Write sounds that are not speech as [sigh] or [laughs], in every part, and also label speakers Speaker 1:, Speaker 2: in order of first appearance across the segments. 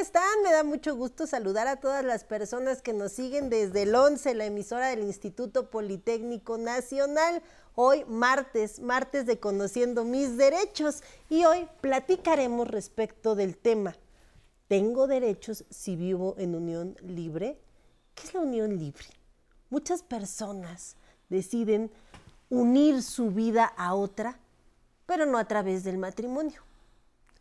Speaker 1: ¿Cómo están? Me da mucho gusto saludar a todas las personas que nos siguen desde el 11, la emisora del Instituto Politécnico Nacional. Hoy martes, martes de Conociendo mis Derechos y hoy platicaremos respecto del tema. ¿Tengo derechos si vivo en unión libre? ¿Qué es la unión libre? Muchas personas deciden unir su vida a otra, pero no a través del matrimonio.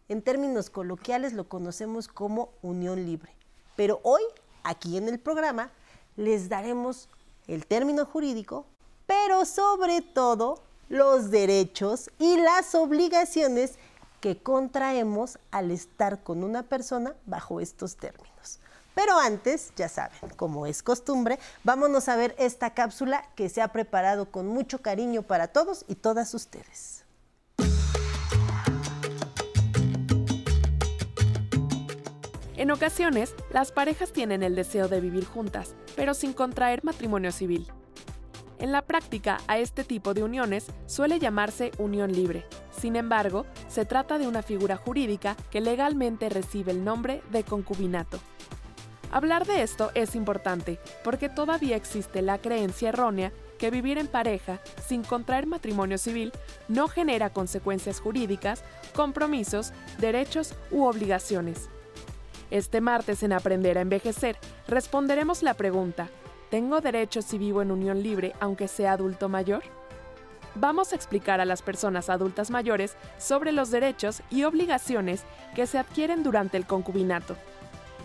Speaker 1: En términos coloquiales lo conocemos como unión libre. Pero hoy, aquí en el programa, les daremos el término jurídico, pero sobre todo los derechos y las obligaciones que contraemos al estar con una persona bajo estos términos. Pero antes, ya saben, como es costumbre, vámonos a ver esta cápsula que se ha preparado con mucho cariño para todos y todas ustedes.
Speaker 2: En ocasiones, las parejas tienen el deseo de vivir juntas, pero sin contraer matrimonio civil. En la práctica, a este tipo de uniones suele llamarse unión libre. Sin embargo, se trata de una figura jurídica que legalmente recibe el nombre de concubinato. Hablar de esto es importante porque todavía existe la creencia errónea que vivir en pareja sin contraer matrimonio civil no genera consecuencias jurídicas, compromisos, derechos u obligaciones. Este martes en Aprender a Envejecer responderemos la pregunta, ¿tengo derecho si vivo en unión libre aunque sea adulto mayor? Vamos a explicar a las personas adultas mayores sobre los derechos y obligaciones que se adquieren durante el concubinato.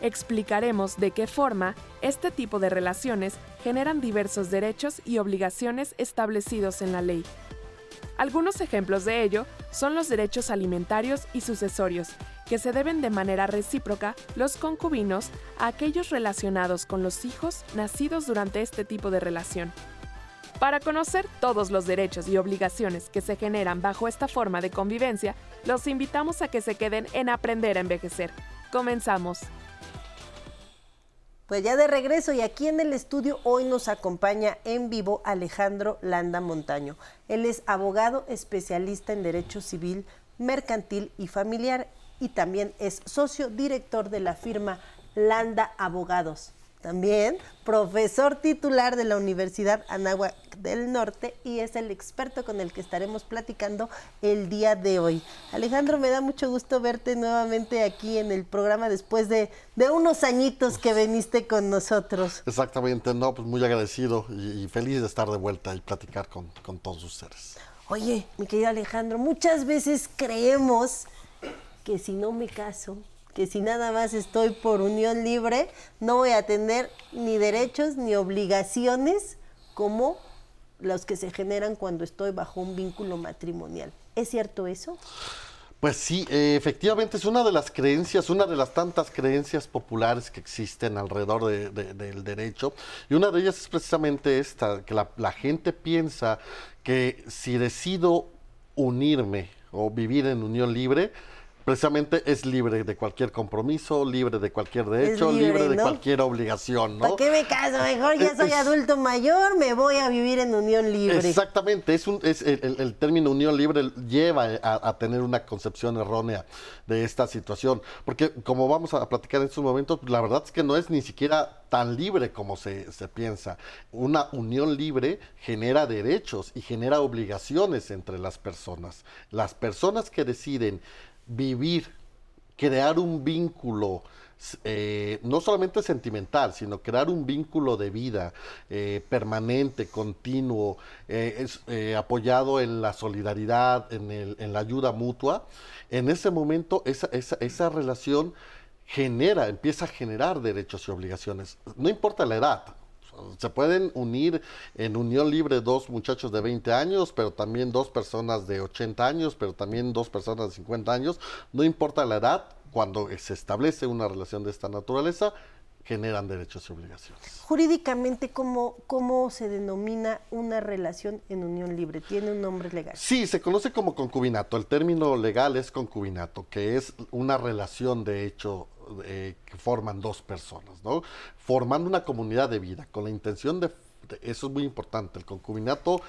Speaker 2: Explicaremos de qué forma este tipo de relaciones generan diversos derechos y obligaciones establecidos en la ley. Algunos ejemplos de ello son los derechos alimentarios y sucesorios, que se deben de manera recíproca los concubinos a aquellos relacionados con los hijos nacidos durante este tipo de relación. Para conocer todos los derechos y obligaciones que se generan bajo esta forma de convivencia, los invitamos a que se queden en Aprender a Envejecer. Comenzamos.
Speaker 1: Pues ya de regreso y aquí en el estudio hoy nos acompaña en vivo Alejandro Landa Montaño. Él es abogado especialista en derecho civil, mercantil y familiar y también es socio director de la firma Landa Abogados. También profesor titular de la Universidad Anáhuac del Norte y es el experto con el que estaremos platicando el día de hoy. Alejandro, me da mucho gusto verte nuevamente aquí en el programa después de, unos añitos que veniste con nosotros.
Speaker 3: Exactamente, no, pues muy agradecido y, feliz de estar de vuelta y platicar con, con todos ustedes.
Speaker 1: Oye, mi querido Alejandro, muchas veces creemos que si no me caso, que si nada más estoy por unión libre, no voy a tener ni derechos ni obligaciones como los que se generan cuando estoy bajo un vínculo matrimonial. ¿Es cierto eso?
Speaker 3: Pues sí, eh, efectivamente es una de las creencias, una de las tantas creencias populares que existen alrededor del derecho. Y una de ellas es precisamente esta, que la gente piensa que si decido unirme o vivir en unión libre, precisamente es libre de cualquier compromiso, libre de cualquier derecho, libre, de cualquier obligación, ¿no?
Speaker 1: ¿Para qué me caso? Mejor ya soy adulto mayor, me voy a vivir en unión libre.
Speaker 3: Exactamente, es un, es el, término unión libre lleva a, tener una concepción errónea de esta situación, porque como vamos a platicar en estos momentos, la verdad es que no es ni siquiera tan libre como se, se piensa. Una unión libre genera derechos y genera obligaciones entre las personas. Las personas que deciden vivir, crear un vínculo, eh, no solamente sentimental, sino crear un vínculo de vida eh, permanente, continuo, eh, apoyado en la solidaridad, en, en, la ayuda mutua, en ese momento esa, esa, esa relación genera, empieza a generar derechos y obligaciones. No importa la edad, se pueden unir en unión libre dos muchachos de 20 años, pero también dos personas de 80 años, pero también dos personas de 50 años. No importa la edad, cuando se establece una relación de esta naturaleza, generan derechos y obligaciones.
Speaker 1: Jurídicamente, ¿cómo, ¿cómo se denomina una relación en unión libre? ¿Tiene un nombre legal?
Speaker 3: Sí, se conoce como concubinato. El término legal es concubinato, que es una relación de hecho eh, que forman dos personas, ¿no? Formando una comunidad de vida con la intención de Eso es muy importante. El concubinato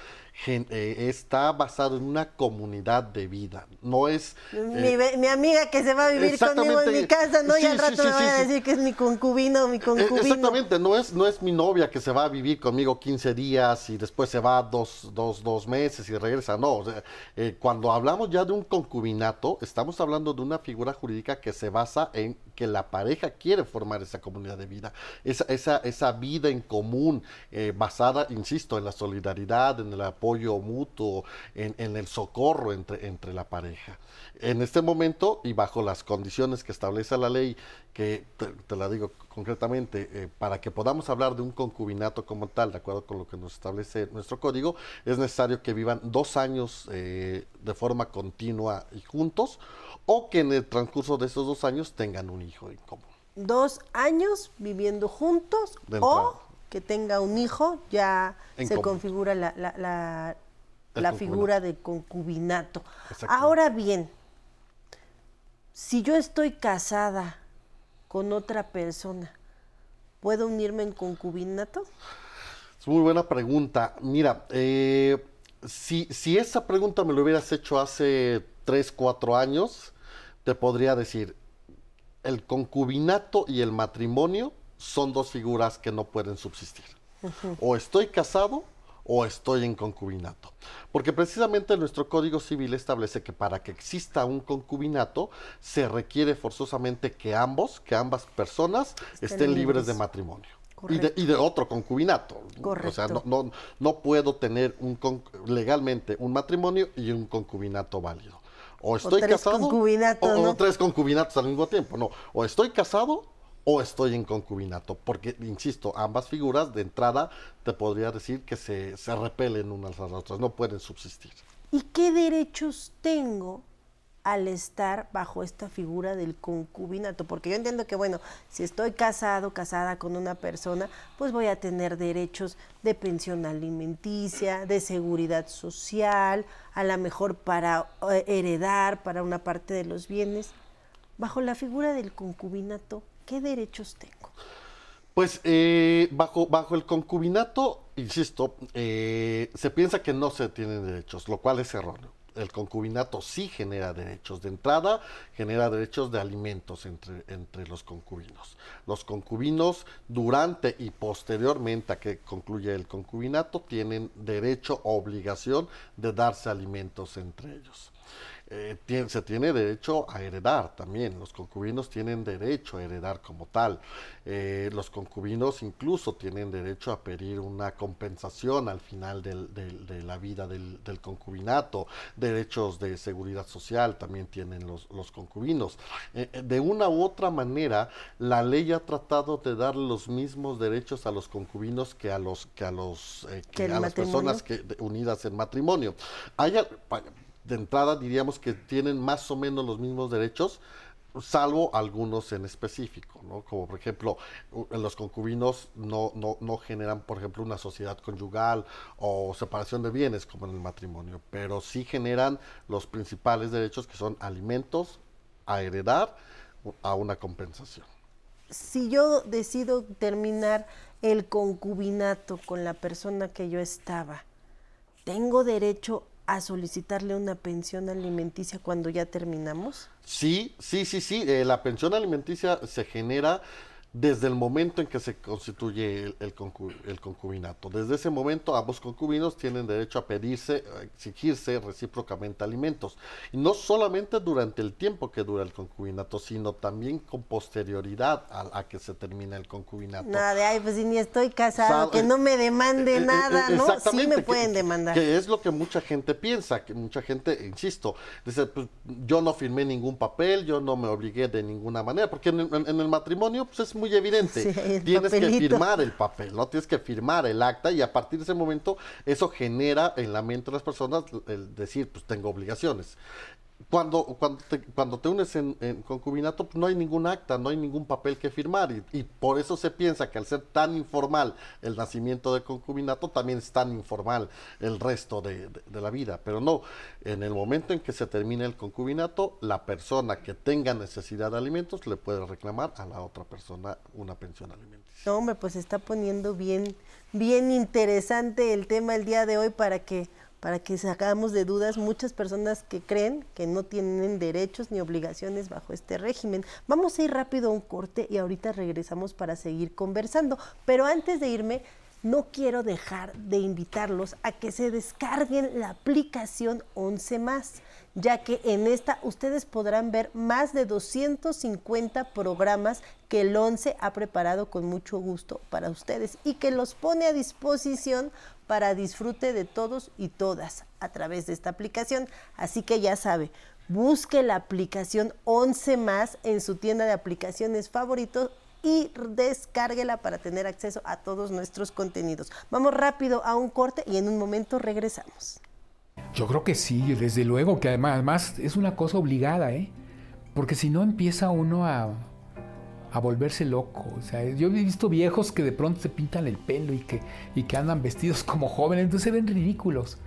Speaker 3: eh, está basado en una comunidad de vida. No es.
Speaker 1: Eh, mi, amiga que se va a vivir conmigo en mi casa, ¿no? y al rato me voy a decir que es mi concubino o mi concubino.
Speaker 3: Exactamente, no es, no es mi novia que se va a vivir conmigo 15 días y después se va dos, dos, dos meses y regresa. No. cuando hablamos ya de un concubinato, estamos hablando de una figura jurídica que se basa en que la pareja quiere formar esa comunidad de vida, esa, esa, esa vida en común, eh, basada, insisto, en la solidaridad, en el apoyo mutuo, en, el socorro entre, entre la pareja. En este momento y bajo las condiciones que establece la ley, que te, la digo concretamente, eh, para que podamos hablar de un concubinato como tal, de acuerdo con lo que nos establece nuestro código, es necesario que vivan dos años eh, de forma continua y juntos, o que en el transcurso de esos dos años tengan un hijo en común.
Speaker 1: Dos años viviendo juntos o que tenga un hijo, ya se configura la, la, la, figura de concubinato. Ahora bien, si yo estoy casada con otra persona, ¿puedo unirme en concubinato?
Speaker 3: Es muy buena pregunta. Mira, eh, si, si esa pregunta me lo hubieras hecho hace tres, cuatro años, te podría decir, el concubinato y el matrimonio son dos figuras que no pueden subsistir. O estoy casado o estoy en concubinato. Porque precisamente nuestro Código Civil establece que para que exista un concubinato se requiere forzosamente que ambos, que ambas personas estén, libres. de matrimonio. Y de, y de, otro concubinato. O sea, no, no, no puedo tener un, legalmente un matrimonio y un concubinato válido o estoy casado o, tres concubinatos al mismo tiempo, no, o estoy casado o estoy en concubinato, porque, insisto, ambas figuras de entrada te podría decir que se, se repelen unas a las otras, no pueden subsistir.
Speaker 1: ¿Y qué derechos tengo al estar bajo esta figura del concubinato, porque yo entiendo que, bueno, si estoy casado, casada con una persona, pues voy a tener derechos de pensión alimenticia, de seguridad social, a lo mejor para eh, heredar, para una parte de los bienes. Bajo la figura del concubinato, ¿qué derechos tengo?
Speaker 3: Pues eh, bajo, bajo el concubinato, insisto, eh, se piensa que no se tienen derechos, lo cual es erróneo el concubinato sí genera derechos. De entrada, genera derechos de alimentos entre, entre los concubinos. Los concubinos, durante y posteriormente a que concluye el concubinato, tienen derecho o obligación de darse alimentos entre ellos. Eh, se tiene derecho a heredar también, los concubinos tienen derecho a heredar como tal, eh, los concubinos incluso tienen derecho a pedir una compensación al final de la vida del, concubinato, derechos de seguridad social también tienen los, concubinos. Eh, de una u otra manera, la ley ha tratado de dar los mismos derechos a los concubinos que a los que a los que a las personas que, unidas en matrimonio. Hay, de entrada diríamos que tienen más o menos los mismos derechos, salvo algunos en específico, ¿no? Como por ejemplo, los concubinos no, no, no, generan, por ejemplo, una sociedad conyugal o separación de bienes como en el matrimonio, pero sí generan los principales derechos que son alimentos, a heredar, a una compensación.
Speaker 1: Si yo decido terminar el concubinato con la persona que yo estaba, ¿tengo derecho a solicitarle una pensión alimenticia cuando ya terminamos?
Speaker 3: Sí, sí, sí, sí. Eh, la pensión alimenticia se genera desde el momento en que se constituye el, concubinato. Desde ese momento ambos concubinos tienen derecho a pedirse, a exigirse recíprocamente alimentos. Y no solamente durante el tiempo que dura el concubinato, sino también con posterioridad a, que se termina el concubinato.
Speaker 1: Nada de, ay, pues si ni estoy casado, que no me demande eh, eh, nada, ¿no? Sí me pueden demandar.
Speaker 3: Que es lo que mucha gente piensa, que mucha gente, insisto, dice, pues yo no firmé ningún papel, yo no me obligué de ninguna manera, porque en, en el matrimonio pues es muy evidente. Tienes que firmar el papel, ¿no? Tienes que firmar el acta y a partir de ese momento eso genera en la mente de las personas el decir, pues tengo obligaciones. Cuando, cuando, te, cuando te unes en, concubinato, pues no hay ningún acta, no hay ningún papel que firmar. Y, por eso se piensa que al ser tan informal el nacimiento de concubinato, también es tan informal el resto de, la vida. Pero no, en el momento en que se termine el concubinato, la persona que tenga necesidad de alimentos le puede reclamar a la otra persona una pensión alimenticia.
Speaker 1: No, hombre, pues está poniendo bien, bien interesante el tema el día de hoy para que para que sacamos de dudas muchas personas que creen que no tienen derechos ni obligaciones bajo este régimen. Vamos a ir rápido a un corte y ahorita regresamos para seguir conversando. Pero antes de irme, no quiero dejar de invitarlos a que se descarguen la aplicación 11 más, ya que en esta ustedes podrán ver más de 250 programas que el 11 ha preparado con mucho gusto para ustedes y que los pone a disposición para disfrute de todos y todas a través de esta aplicación. Así que ya sabe, busque la aplicación 11 más en su tienda de aplicaciones favoritos y descárguela para tener acceso a todos nuestros contenidos. Vamos rápido a un corte y en un momento regresamos.
Speaker 4: Yo creo que sí, desde luego que además, además es una cosa obligada, ¿eh? Porque si no empieza uno a a volverse loco. O sea, yo he visto viejos que de pronto se pintan el pelo y que, y que andan vestidos como jóvenes, entonces se ven ridículos.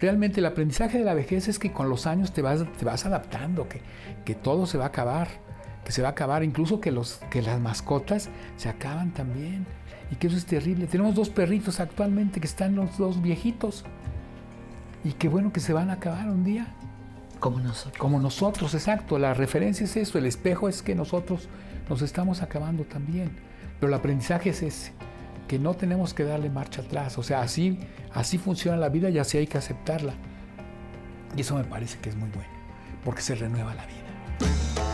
Speaker 4: Realmente el aprendizaje de la vejez es que con los años te vas, te vas adaptando, que, que todo se va a acabar, que se va a acabar, incluso que, los, que las mascotas se acaban también. Y que eso es terrible. Tenemos dos perritos actualmente que están los dos viejitos. Y qué bueno que se van a acabar un día.
Speaker 5: Como nosotros.
Speaker 4: Como nosotros, exacto. La referencia es eso. El espejo es que nosotros nos estamos acabando también. Pero el aprendizaje es ese, que no tenemos que darle marcha atrás. O sea, así, así funciona la vida y así hay que aceptarla. Y eso me parece que es muy bueno, porque se renueva la vida.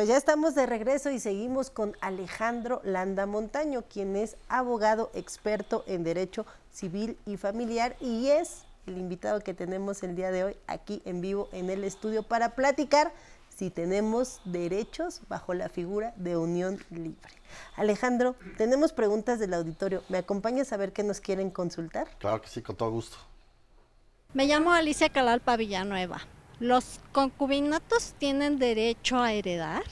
Speaker 1: Pues ya estamos de regreso y seguimos con Alejandro Landa Montaño, quien es abogado experto en derecho civil y familiar y es el invitado que tenemos el día de hoy aquí en vivo en el estudio para platicar si tenemos derechos bajo la figura de unión libre. Alejandro, tenemos preguntas del auditorio. ¿Me acompañas a ver qué nos quieren consultar?
Speaker 3: Claro que sí, con todo gusto.
Speaker 6: Me llamo Alicia Calalpa Villanueva. ¿Los concubinatos tienen derecho a heredar?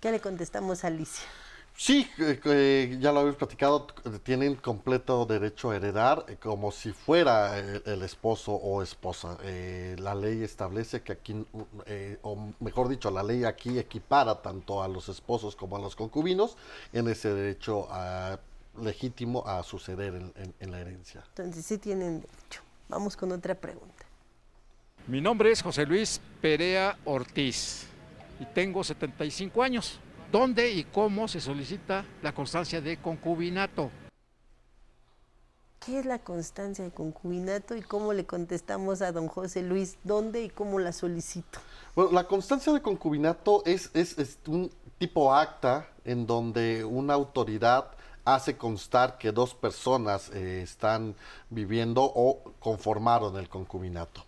Speaker 1: ¿Qué le contestamos a Alicia?
Speaker 3: Sí, eh, ya lo habéis platicado, tienen completo derecho a heredar eh, como si fuera el, esposo o esposa. Eh, la ley establece que aquí, o mejor dicho, la ley aquí equipara tanto a los esposos como a los concubinos en ese derecho legítimo a suceder en la herencia.
Speaker 1: Entonces sí tienen derecho. Vamos con otra pregunta.
Speaker 7: Mi nombre es José Luis Perea Ortiz y tengo 75 años. ¿Dónde y cómo se solicita la constancia de concubinato?
Speaker 1: ¿Qué es la constancia de concubinato y cómo le contestamos a don José Luis? ¿Dónde y cómo la solicito?
Speaker 3: Bueno, la constancia de concubinato es, es, es un tipo acta en donde una autoridad hace constar que dos personas eh, están viviendo o conformaron el concubinato.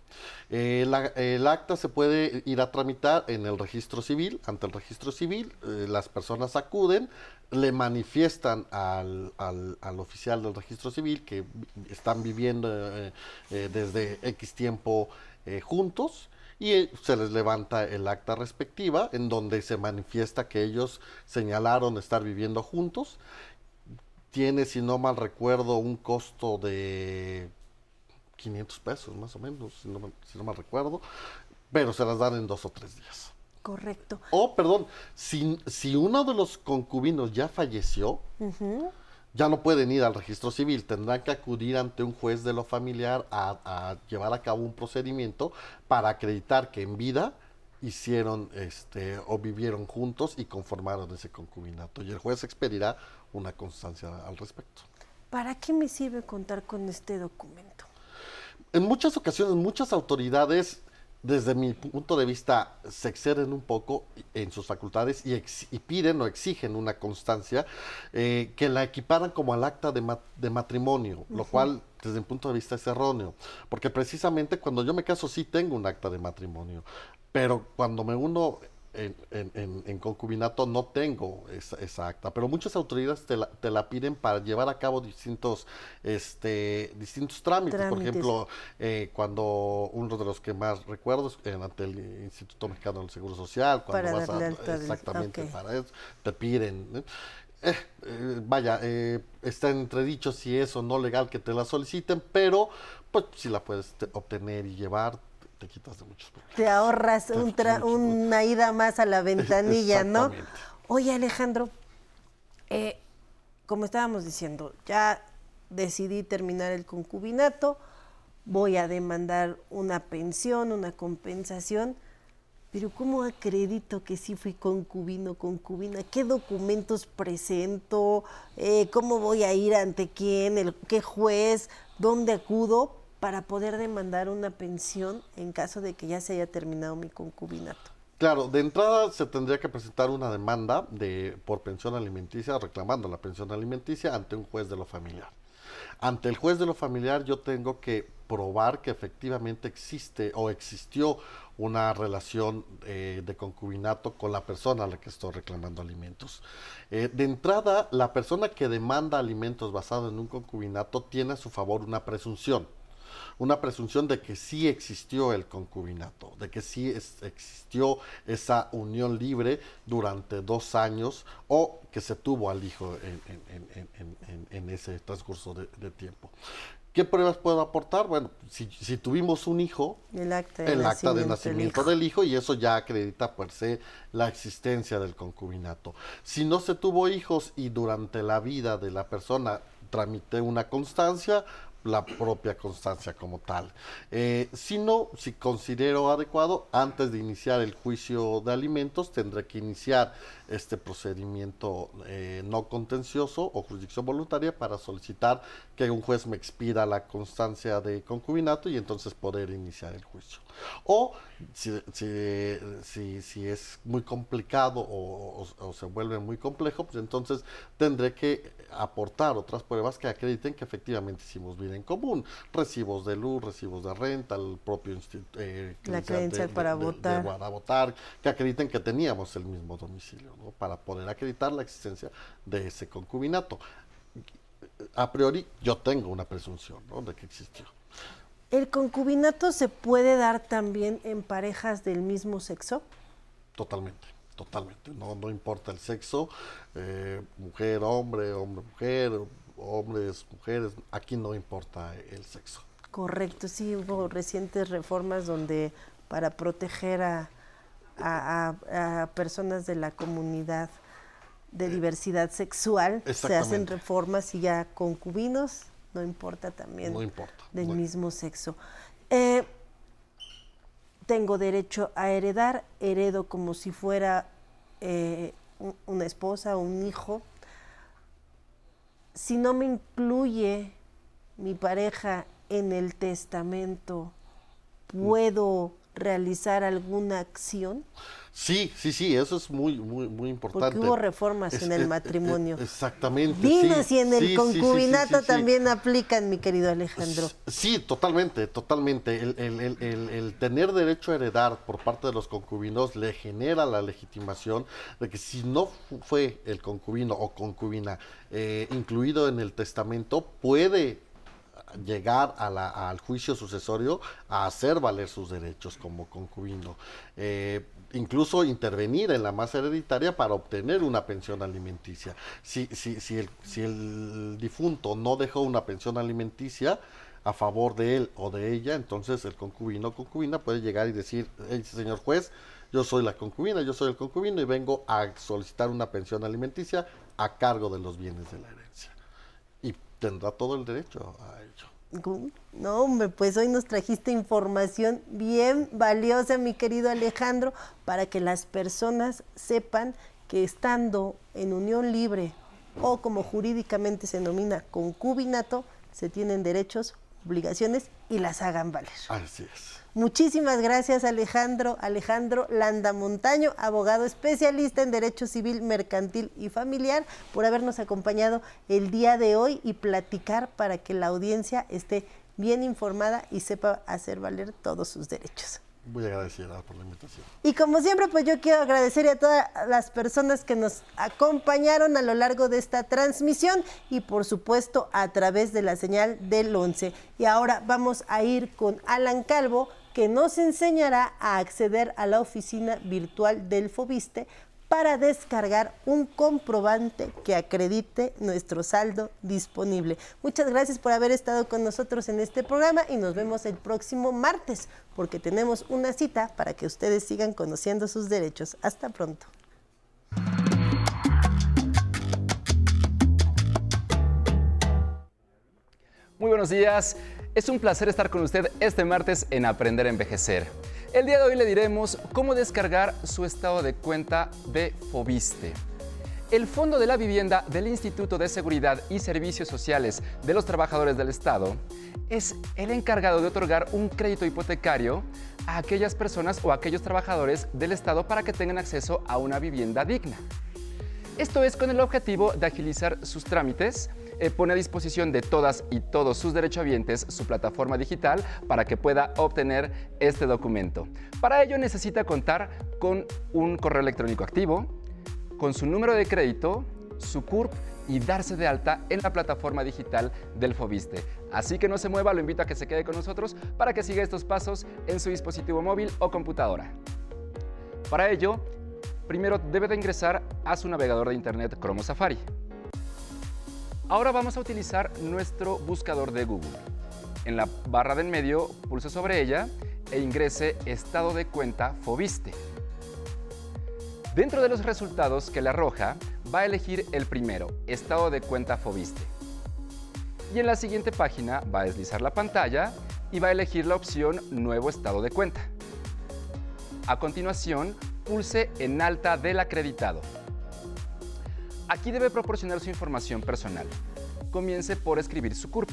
Speaker 3: Eh, el acta se puede ir a tramitar en el registro civil, ante el registro civil, eh, las personas acuden, le manifiestan al, al, oficial del registro civil que están viviendo desde X tiempo juntos y se les levanta el acta respectiva en donde se manifiesta que ellos señalaron estar viviendo juntos tiene, si no mal recuerdo, un costo de 500 pesos más o menos, si no, si no mal recuerdo, pero se las dan en dos o tres días.
Speaker 1: Correcto.
Speaker 3: O, perdón, si, si uno de los concubinos ya falleció, ya no pueden ir al registro civil, tendrán que acudir ante un juez de lo familiar a, a, llevar a cabo un procedimiento para acreditar que en vida hicieron este o vivieron juntos y conformaron ese concubinato y el juez expedirá una constancia al respecto.
Speaker 1: ¿Para qué me sirve contar con este documento?
Speaker 3: En muchas ocasiones, muchas autoridades, desde mi punto de vista, se exceden un poco en sus facultades y, piden o exigen una constancia eh, que la equiparan como al acta de, matrimonio, lo cual desde mi punto de vista es erróneo, porque precisamente cuando yo me caso sí tengo un acta de matrimonio, pero cuando me uno en, concubinato no tengo esa, acta, pero muchas autoridades te la, te la, piden para llevar a cabo distintos, este, distintos trámites. Por ejemplo, eh, cuando uno de los que más recuerdo es ante el Instituto Mexicano del Seguro Social, cuando vas a, exactamente para eso, te piden. Eh, eh, vaya, está entredicho si es o no legal que te la soliciten, pero pues si la puedes obtener y llevar, te quitas de muchos problemas.
Speaker 1: Te ahorras una ida más a la [laughs] ventanilla, ¿no? Oye, Alejandro, eh, como estábamos diciendo, ya decidí terminar el concubinato, voy a demandar una pensión, una compensación, pero ¿cómo acredito que sí fui concubino, concubina? ¿Qué documentos presento? Eh, ¿Cómo voy a ir ante quién? El, ¿Qué juez? ¿Dónde acudo? Para poder demandar una pensión en caso de que ya se haya terminado mi concubinato.
Speaker 3: Claro, de entrada se tendría que presentar una demanda de por pensión alimenticia, reclamando la pensión alimenticia ante un juez de lo familiar. Ante el juez de lo familiar yo tengo que probar que efectivamente existe o existió una relación eh, de concubinato con la persona a la que estoy reclamando alimentos. Eh, de entrada, la persona que demanda alimentos basado en un concubinato tiene a su favor una presunción una presunción de que sí existió el concubinato, de que sí existió esa unión libre durante dos años o que se tuvo al hijo en, ese transcurso de, tiempo. ¿Qué pruebas puedo aportar? Bueno, si, tuvimos un hijo,
Speaker 1: el acta de
Speaker 3: el
Speaker 1: nacimiento,
Speaker 3: acta de nacimiento del hijo. y eso ya acredita per se la existencia del concubinato. Si no se tuvo hijos y durante la vida de la persona tramité una constancia, la propia constancia como tal. Eh, si no, si considero adecuado, antes de iniciar el juicio de alimentos, tendré que iniciar este procedimiento eh, no contencioso o jurisdicción voluntaria para solicitar que un juez me expida la constancia de concubinato y entonces poder iniciar el juicio. O si, si, si, es muy complicado o, se vuelve muy complejo, pues entonces tendré que aportar otras pruebas que acrediten que efectivamente hicimos vida en común. Recibos de luz, recibos de renta, el propio instituto.
Speaker 1: Eh, la creencia para votar.
Speaker 3: para votar, que acrediten que teníamos el mismo domicilio, ¿no? para poder acreditar la existencia de ese concubinato. A priori, yo tengo una presunción ¿no? de que existió.
Speaker 1: ¿El concubinato se puede dar también en parejas del mismo sexo?
Speaker 3: Totalmente, totalmente. No, no importa el sexo, eh, mujer, hombre, hombre, mujer, hombres, mujeres, aquí no importa el sexo.
Speaker 1: Correcto, sí, hubo recientes reformas donde para proteger a, a, personas de la comunidad de eh, diversidad sexual se hacen reformas y ya concubinos no importa también del mismo sexo. Eh, tengo derecho a heredar, heredo como si fuera eh, una esposa o un hijo. Si no me incluye mi pareja en el testamento, ¿puedo realizar alguna acción?
Speaker 3: Sí, sí, sí, eso es muy, muy, muy importante.
Speaker 1: Porque hubo reformas en el matrimonio.
Speaker 3: exactamente.
Speaker 1: Dinos si en el concubinato también aplican, mi querido Alejandro.
Speaker 3: Sí, totalmente, totalmente. El, el, el, el, tener derecho a heredar por parte de los concubinos le genera la legitimación de que si no fue el concubino o concubina eh, incluido en el testamento, puede llegar al juicio sucesorio a hacer valer sus derechos como concubino. Eh, incluso intervenir en la masa hereditaria para obtener una pensión alimenticia. Si, si, si, el, si el difunto no dejó una pensión alimenticia a favor de él o de ella, entonces el concubino o concubina puede llegar y decir, señor juez, yo soy la concubina, yo soy el concubino y vengo a solicitar una pensión alimenticia a cargo de los bienes de la herencia. Tendrá todo el derecho a ello.
Speaker 1: No, hombre, pues hoy nos trajiste información bien valiosa, mi querido Alejandro, para que las personas sepan que estando en unión libre o como jurídicamente se denomina concubinato, se tienen derechos, obligaciones y las hagan valer.
Speaker 3: Así es.
Speaker 1: Muchísimas gracias Alejandro, Alejandro Landa Montaño, abogado especialista en Derecho Civil, Mercantil y Familiar, por habernos acompañado el día de hoy y platicar para que la audiencia esté bien informada y sepa hacer valer todos sus derechos.
Speaker 3: Muy agradecida por la invitación.
Speaker 1: Y como siempre, pues yo quiero agradecer a todas las personas que nos acompañaron a lo largo de esta transmisión y por supuesto a través de la señal del 11. Y ahora vamos a ir con Alan Calvo, que nos enseñará a acceder a la oficina virtual del Fobiste para descargar un comprobante que acredite nuestro saldo disponible. Muchas gracias por haber estado con nosotros en este programa y nos vemos el próximo martes porque tenemos una cita para que ustedes sigan conociendo sus derechos. Hasta pronto.
Speaker 5: Muy buenos días. Es un placer estar con usted este martes en Aprender a Envejecer. El día de hoy le diremos cómo descargar su estado de cuenta de Fobiste. El Fondo de la Vivienda del Instituto de Seguridad y Servicios Sociales de los Trabajadores del Estado es el encargado de otorgar un crédito hipotecario a aquellas personas o aquellos trabajadores del Estado para que tengan acceso a una vivienda digna. Esto es con el objetivo de agilizar sus trámites, eh, pone a disposición de todas y todos sus derechohabientes su plataforma digital para que pueda obtener este documento. Para ello necesita contar con un correo electrónico activo, con su número de crédito, su CURP y darse de alta en la plataforma digital del Fobiste. Así que no se mueva, lo invito a que se quede con nosotros para que siga estos pasos en su dispositivo móvil o computadora. Para ello, primero debe de ingresar a su navegador de internet Chrome Safari. Ahora vamos a utilizar nuestro buscador de Google. En la barra del medio, pulse sobre ella e ingrese estado de cuenta Fobiste. Dentro de los resultados que le arroja, va a elegir el primero, estado de cuenta Fobiste. Y en la siguiente página va a deslizar la pantalla y va a elegir la opción Nuevo estado de cuenta. A continuación, pulse en alta del acreditado. Aquí debe proporcionar su información personal. Comience por escribir su CURP.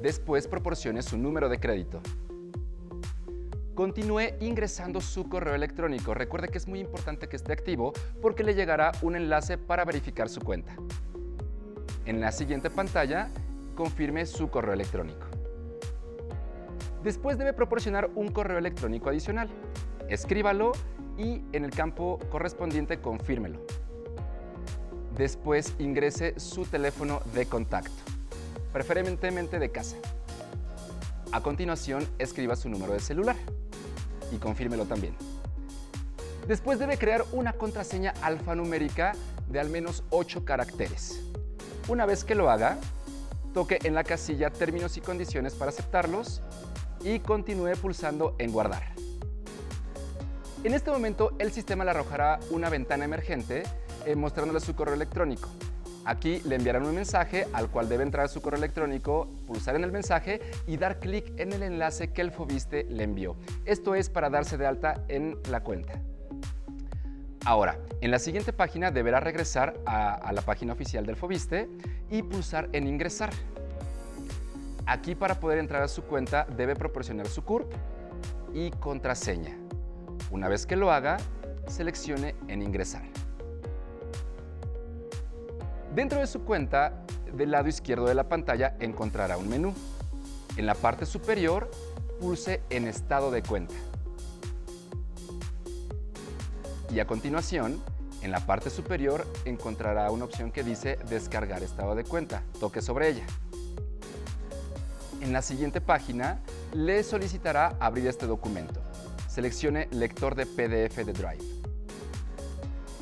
Speaker 5: Después proporcione su número de crédito. Continúe ingresando su correo electrónico. Recuerde que es muy importante que esté activo porque le llegará un enlace para verificar su cuenta. En la siguiente pantalla, confirme su correo electrónico. Después debe proporcionar un correo electrónico adicional. Escríbalo y en el campo correspondiente confírmelo. Después ingrese su teléfono de contacto, preferentemente de casa. A continuación, escriba su número de celular y confírmelo también. Después debe crear una contraseña alfanumérica de al menos 8 caracteres. Una vez que lo haga, toque en la casilla términos y condiciones para aceptarlos y continúe pulsando en guardar. En este momento el sistema le arrojará una ventana emergente eh, mostrándole su correo electrónico. Aquí le enviarán un mensaje al cual debe entrar su correo electrónico, pulsar en el mensaje y dar clic en el enlace que el Fobiste le envió. Esto es para darse de alta en la cuenta. Ahora, en la siguiente página deberá regresar a, a la página oficial del Fobiste y pulsar en ingresar. Aquí para poder entrar a su cuenta debe proporcionar su CURP y contraseña. Una vez que lo haga, seleccione en ingresar. Dentro de su cuenta, del lado izquierdo de la pantalla encontrará un menú. En la parte superior, pulse en estado de cuenta. Y a continuación, en la parte superior encontrará una opción que dice descargar estado de cuenta. Toque sobre ella. En la siguiente página, le solicitará abrir este documento. Seleccione lector de PDF de Drive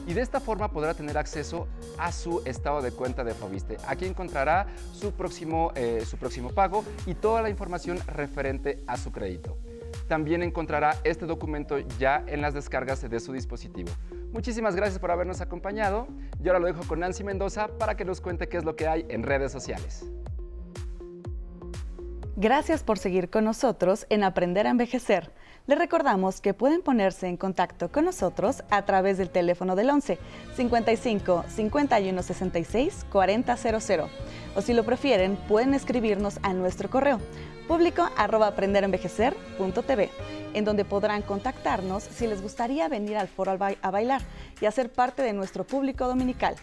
Speaker 5: y de esta forma podrá tener acceso a su estado de cuenta de Fobiste. Aquí encontrará su próximo, eh, su próximo pago y toda la información referente a su crédito. También encontrará este documento ya en las descargas de su dispositivo. Muchísimas gracias por habernos acompañado. Y ahora lo dejo con Nancy Mendoza para que nos cuente qué es lo que hay en redes sociales.
Speaker 8: Gracias por seguir con nosotros en Aprender a Envejecer. Les recordamos que pueden ponerse en contacto con nosotros a través del teléfono del 11 55 51 66 4000 o si lo prefieren pueden escribirnos a nuestro correo público arroba aprenderenvejecer.tv en donde podrán contactarnos si les gustaría venir al foro a bailar y hacer parte de nuestro público dominical.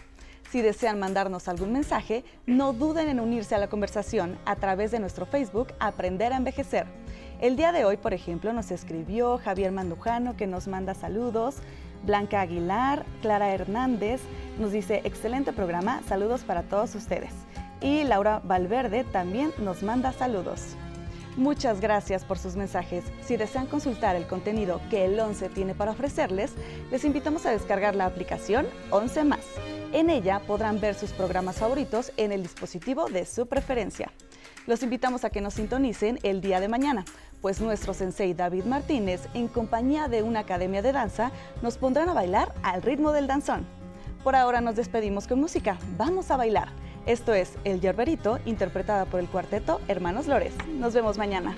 Speaker 8: Si desean mandarnos algún mensaje, no duden en unirse a la conversación a través de nuestro Facebook Aprender a Envejecer El día de hoy, por ejemplo, nos escribió Javier Mandujano que nos manda saludos, Blanca Aguilar, Clara Hernández nos dice excelente programa, saludos para todos ustedes. Y Laura Valverde también nos manda saludos. Muchas gracias por sus mensajes. Si desean consultar el contenido que el 11 tiene para ofrecerles, les invitamos a descargar la aplicación 11 más. En ella podrán ver sus programas favoritos en el dispositivo de su preferencia. Los invitamos a que nos sintonicen el día de mañana, pues nuestro sensei David Martínez, en compañía de una academia de danza, nos pondrán a bailar al ritmo del danzón. Por ahora nos despedimos con música. Vamos a bailar. Esto es El Yerberito, interpretada por el cuarteto Hermanos Lores. Nos vemos mañana.